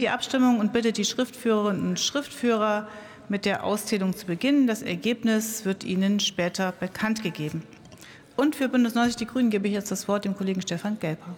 die Abstimmung und bitte die Schriftführerinnen und Schriftführer mit der Auszählung zu beginnen. Das Ergebnis wird Ihnen später bekannt gegeben. Und für Bündnis 90 Die Grünen gebe ich jetzt das Wort dem Kollegen Stefan Gelper.